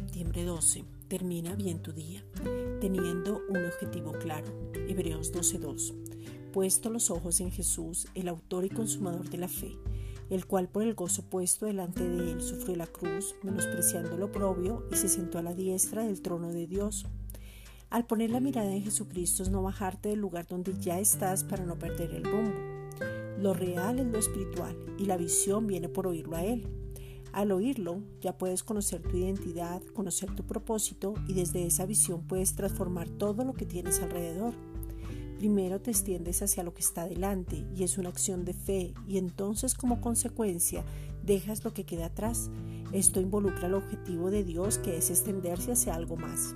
12. Termina bien tu día, teniendo un objetivo claro. Hebreos 12.2. Puesto los ojos en Jesús, el autor y consumador de la fe, el cual por el gozo puesto delante de él sufrió la cruz, menospreciando lo propio, y se sentó a la diestra del trono de Dios. Al poner la mirada en Jesucristo es no bajarte del lugar donde ya estás para no perder el rumbo. Lo real es lo espiritual y la visión viene por oírlo a Él. Al oírlo, ya puedes conocer tu identidad, conocer tu propósito y desde esa visión puedes transformar todo lo que tienes alrededor. Primero te extiendes hacia lo que está delante y es una acción de fe y entonces como consecuencia dejas lo que queda atrás. Esto involucra el objetivo de Dios que es extenderse hacia algo más.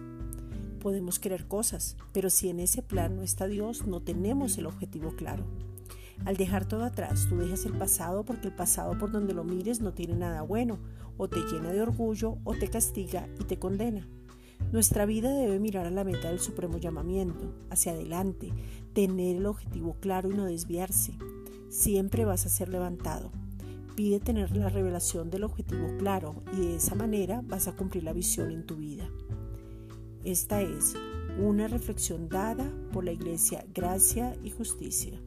Podemos querer cosas, pero si en ese plan no está Dios, no tenemos el objetivo claro. Al dejar todo atrás, tú dejas el pasado porque el pasado por donde lo mires no tiene nada bueno, o te llena de orgullo, o te castiga y te condena. Nuestra vida debe mirar a la meta del supremo llamamiento, hacia adelante, tener el objetivo claro y no desviarse. Siempre vas a ser levantado. Pide tener la revelación del objetivo claro y de esa manera vas a cumplir la visión en tu vida. Esta es una reflexión dada por la Iglesia Gracia y Justicia.